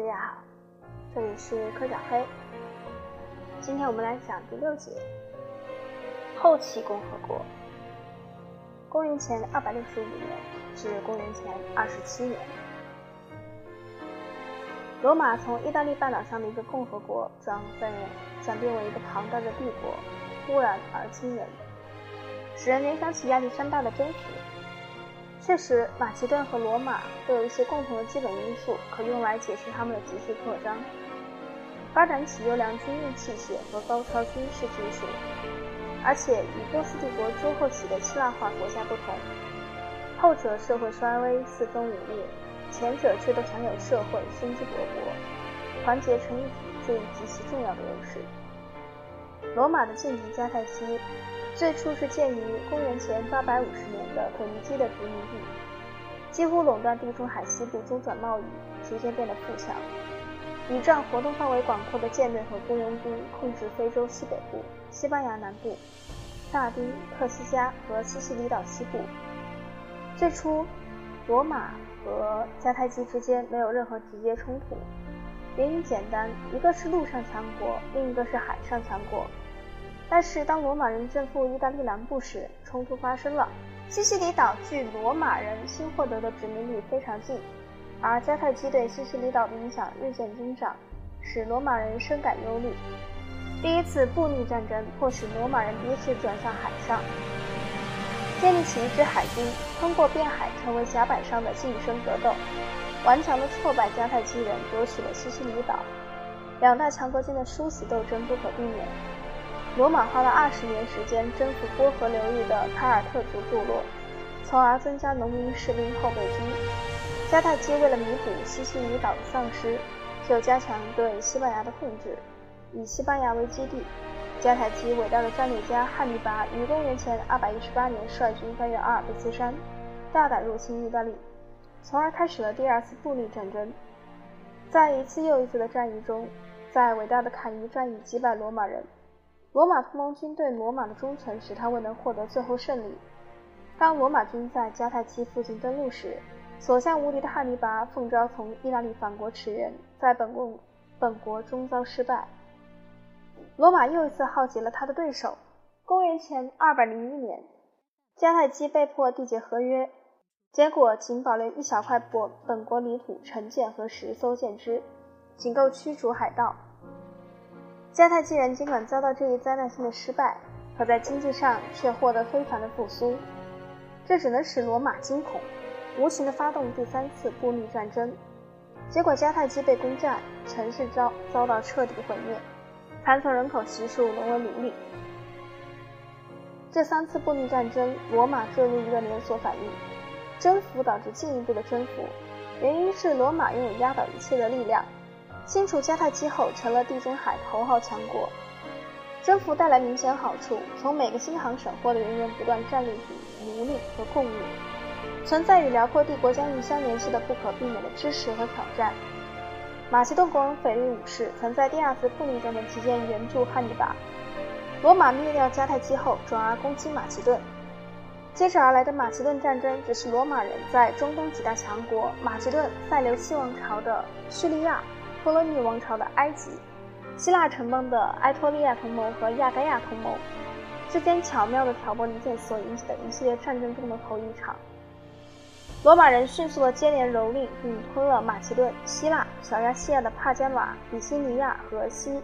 大家好，这里是科小黑。今天我们来讲第六节后期共和国，公元前二百六十五年至公元前二十七年，罗马从意大利半岛上的一个共和国转变转变为一个庞大的帝国，突然而惊人，使人联想起亚历山大的征服。确实，马其顿和罗马都有一些共同的基本因素，可用来解释他们的急速扩张，发展起优良军用器械和高超军事技术。而且与波斯帝国之后起的希腊化国家不同，后者社会衰微、四分五裂，前者却都享有社会生机勃勃、团结成一体这一极其重要的优势。罗马的间谍迦太基。最初是建于公元前850年的腓尼基的殖民地，几乎垄断地中海西部中转贸易，逐渐变得富强，以仗活动范围广阔的舰队和雇佣兵，控制非洲西北部、西班牙南部、萨丁、特西加和西西里岛西部。最初，罗马和迦太基之间没有任何直接冲突，原因简单，一个是陆上强国，另一个是海上强国。但是，当罗马人征服意大利南部时，冲突发生了。西西里岛距罗马人新获得的殖民地非常近，而迦太基对西西里岛的影响日渐增长，使罗马人深感忧虑。第一次布匿战争迫使罗马人第一次转向海上，建立起一支海军，通过变海成为甲板上的近身格斗，顽强地挫败迦太基人，夺取了西西里岛。两大强国间的殊死斗争不可避免。罗马花了二十年时间征服波河流域的凯尔特族部落，从而增加农民士兵后备军。迦太基为了弥补西西里岛的丧失，就加强对西班牙的控制，以西班牙为基地。迦太基伟大的战略家汉尼拔于公元前218年率军翻越阿尔卑斯山，大胆入侵意大利，从而开始了第二次布匿战争。在一次又一次的战役中，在伟大的坎尼战役击败罗马人。罗马同盟军对罗马的忠诚使他未能获得最后胜利。当罗马军在迦太基附近登陆时，所向无敌的汉尼拔奉召从意大利返国驰援，在本共本国终遭失败。罗马又一次耗竭了他的对手。公元前201年，迦太基被迫缔结合约，结果仅保留一小块本本国领土、城舰和十艘舰只，仅够驱逐海盗。迦太基人尽管遭到这一灾难性的失败，可在经济上却获得非凡的复苏，这只能使罗马惊恐，无情地发动第三次布匿战争。结果迦太基被攻占，城市遭遭到彻底毁灭，残存人口悉数沦为奴隶。这三次布匿战争，罗马坠入一个连锁反应：征服导致进一步的征服，原因是罗马拥有压倒一切的力量。清除迦太基后，成了地中海头号强国。征服带来明显好处，从每个新航省获得源源不断战利品、奴隶和贡物，存在与辽阔帝国疆域相联系的不可避免的支持和挑战。马其顿国王腓力五世曾在第二次布匿战争期间援助汉尼拔。罗马灭掉迦太基后，转而攻击马其顿。接着而来的马其顿战争，只是罗马人在中东几大强国马其顿、塞琉西王朝的叙利亚。托勒密王朝的埃及、希腊城邦的埃托利亚同盟和亚该亚同盟之间巧妙的挑拨离间所引起的一系列战争中的头一场。罗马人迅速的接连蹂躏并吞了马其顿、希腊、小亚细亚的帕加瓦、比西尼亚和西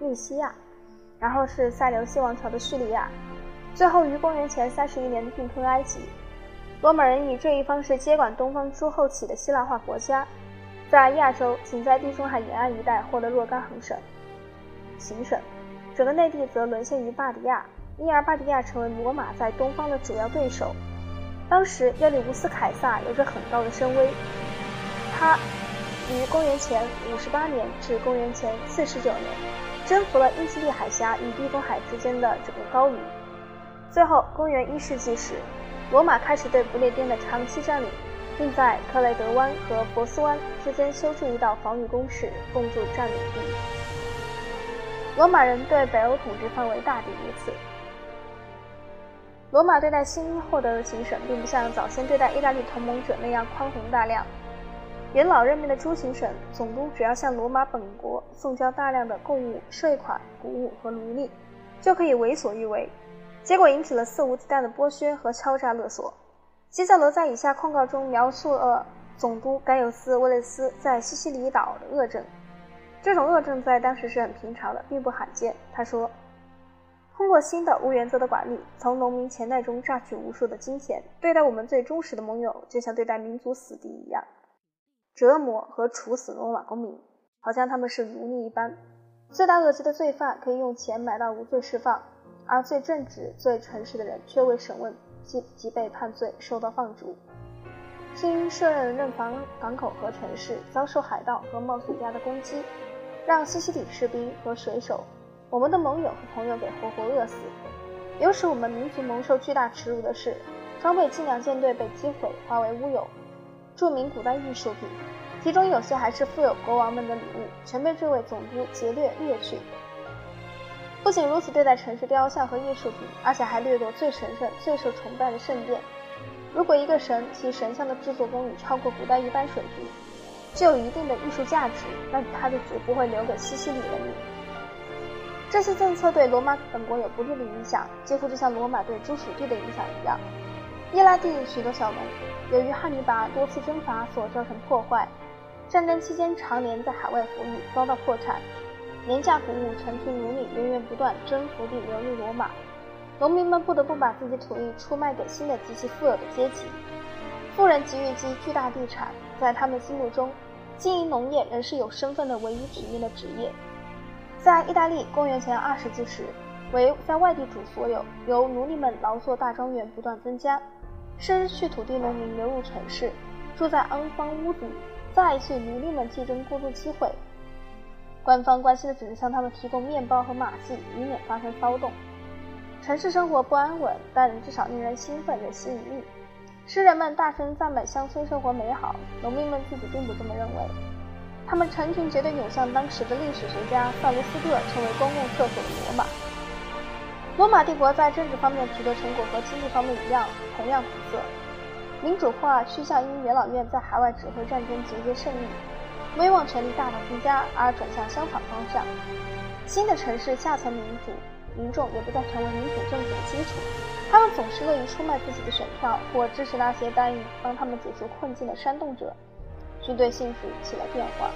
利西亚，然后是塞琉西王朝的叙利亚，最后于公元前三十一年并吞埃及。罗马人以这一方式接管东方诸后起的希腊化国家。在亚洲，仅在地中海沿岸一带获得若干行省、行省，整个内地则沦陷于巴迪亚，因而巴迪亚成为罗马在东方的主要对手。当时，约里乌斯·凯撒有着很高的声威，他于公元前五十八年至公元前四十九年，征服了英吉利海峡与地中海之间的整个高卢。最后，公元一世纪时，罗马开始对不列颠的长期占领。并在克雷德湾和博斯湾之间修筑一道防御工事，共筑占领地。罗马人对北欧统治范围大抵如此。罗马对待新获得的行省，并不像早先对待意大利同盟者那样宽宏大量。元老任命的诸行省总督只要向罗马本国送交大量的贡物、税款、谷物和奴隶，就可以为所欲为。结果引起了肆无忌惮的剥削和敲诈勒索。基塞罗在以下控告中描述了总督盖尤斯·威雷斯在西西里岛的恶政。这种恶政在当时是很平常的，并不罕见。他说：“通过新的无原则的管理，从农民钱袋中榨取无数的金钱，对待我们最忠实的盟友，就像对待民族死敌一样，折磨和处死罗马公民，好像他们是奴隶一般。罪大恶极的罪犯可以用钱买到无罪释放，而最正直、最诚实的人却未审问即即被判罪，受到放逐。新设任任防港口和城市，遭受海盗和冒险家的攻击。”让西西里士兵和水手，我们的盟友和朋友给活活饿死。有使我们民族蒙受巨大耻辱的是，装备精良舰队被击毁，化为乌有。著名古代艺术品，其中有些还是富有国王们的礼物，全被这位总督劫掠掠去。不仅如此对待城市雕像和艺术品，而且还掠夺最神圣、最受崇拜的圣殿。如果一个神其神像的制作工艺超过古代一般水平，具有一定的艺术价值，那他就绝不会留给西西里人民。这些政策对罗马本国有不利的影响，几乎就像罗马对诸属地的影响一样。伊拉地许多小农，由于汉尼拔多次征伐所造成破坏，战争期间常年在海外服役，遭到破产。廉价谷物、成群奴隶源源不断征服地流入罗马，农民们不得不把自己土地出卖给新的极其富有的阶级。富人给予其巨大地产，在他们心目中。经营农业仍是有身份的唯一体面的职业。在意大利，公元前二世纪时，为在外地主所有，由奴隶们劳作大庄园不断增加，失去土地农民流入城市，住在肮脏屋子里，再一次奴隶们竞争过渡机会。官方关心的只是向他们提供面包和马戏，以免发生骚动。城市生活不安稳，但至少令人兴奋有吸引力。诗人们大声赞美乡村生活美好，农民们自己并不这么认为。他们成群结队涌向当时的历史学家萨卢斯特成为公共厕所的罗马。罗马帝国在政治方面取得成果和经济方面一样，同样苦涩。民主化趋向因元老院在海外指挥战争节节胜利，威望权力大大增加，而转向相反方向。新的城市下层民主。民众也不再成为民主政府的基础，他们总是乐于出卖自己的选票，或支持那些答应帮他们解除困境的煽动者。军队性质起了变化，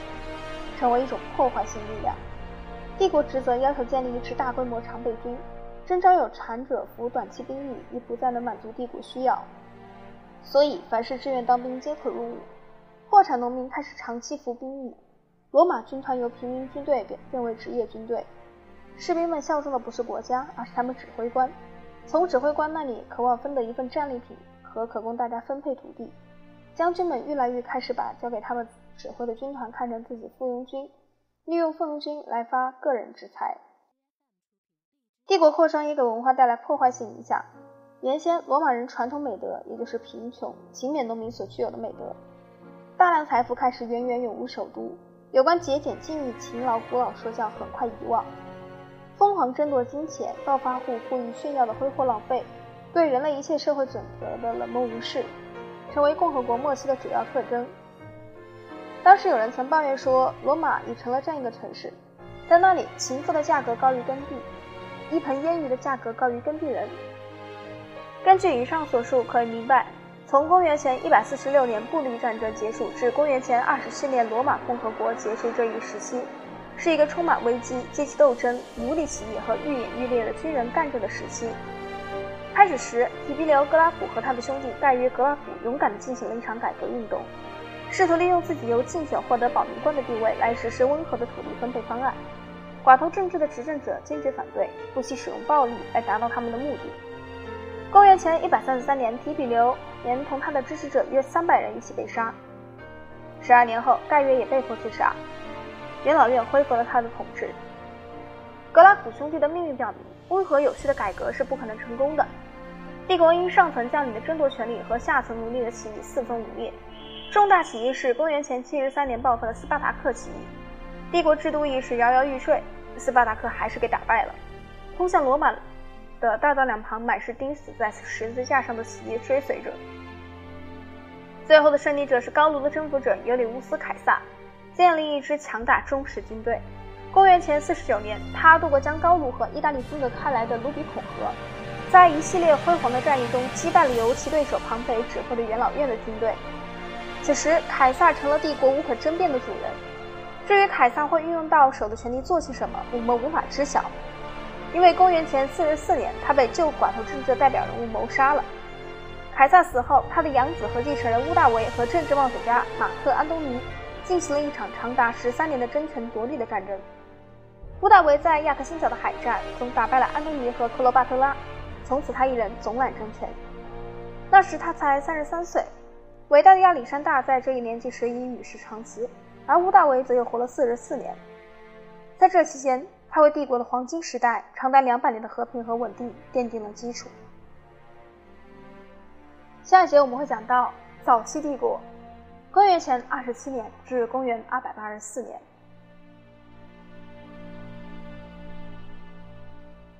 成为一种破坏性力量。帝国职责要求建立一支大规模常备军，征召有残者服短期兵役，已不再能满足帝国需要。所以，凡是志愿当兵皆可入伍。破产农民开始长期服兵役，罗马军团由平民军队变变为职业军队。士兵们效忠的不是国家，而是他们指挥官。从指挥官那里渴望分得一份战利品和可供大家分配土地。将军们越来越开始把交给他们指挥的军团看成自己附庸军，利用附庸军来发个人之财。帝国扩张也给文化带来破坏性影响。原先罗马人传统美德，也就是贫穷、勤勉农民所具有的美德，大量财富开始源源涌入首都。有关节俭、敬意、勤劳古老说教很快遗忘。疯狂争夺金钱、暴发户故意炫耀的挥霍浪费，对人类一切社会准则的冷漠无视，成为共和国末期的主要特征。当时有人曾抱怨说，罗马已成了这样一个城市，在那里，情妇的价格高于耕地，一盆腌鱼的价格高于耕地人。根据以上所述，可以明白，从公元前146年布匿战争结束至公元前24年罗马共和国结束这一时期。是一个充满危机、阶级斗争、奴隶起义和愈演愈烈的军人干政的时期。开始时，提比留·格拉古和他的兄弟盖约·格拉古勇敢地进行了一场改革运动，试图利用自己由竞选获得保民官的地位来实施温和的土地分配方案。寡头政治的执政者坚决反对，不惜使用暴力来达到他们的目的。公元前133年，提比留连同他的支持者约300人一起被杀。十二年后，盖约也被迫自杀。元老院恢复了他的统治。格拉古兄弟的命运表明，温和有序的改革是不可能成功的。帝国因上层将领的争夺权力和下层奴隶的起义四分五裂。重大起义是公元前七十三年爆发的斯巴达克起义。帝国制度意识摇摇欲坠，斯巴达克还是给打败了。通向罗马的大道两旁满是钉死在十字架上的死敌追随者。最后的胜利者是高卢的征服者尤里乌斯·凯撒，建立一支强大忠实军队。公元前四十九年，他渡过将高卢和意大利分隔开来的卢比孔河，在一系列辉煌的战役中击败了由其对手庞培指挥的元老院的军队。此时，凯撒成了帝国无可争辩的主人。至于凯撒会运用到手的权力做些什么，我们无法知晓。因为公元前四十四年，他被旧寡头政治的代表人物谋杀了。凯撒死后，他的养子和继承人乌大维和政治冒险家马克·安东尼进行了一场长达十三年的争权夺利的战争。乌大维在亚克辛角的海战中打败了安东尼和克罗巴特拉，从此他一人总揽政权。那时他才三十三岁。伟大的亚历山大在这一年纪时已与世长辞，而乌大维则又活了四十四年。在这期间，他为帝国的黄金时代长达两百年的和平和稳定奠定了基础。下一节我们会讲到早期帝国，公元前二十七年至公元二百八十四年。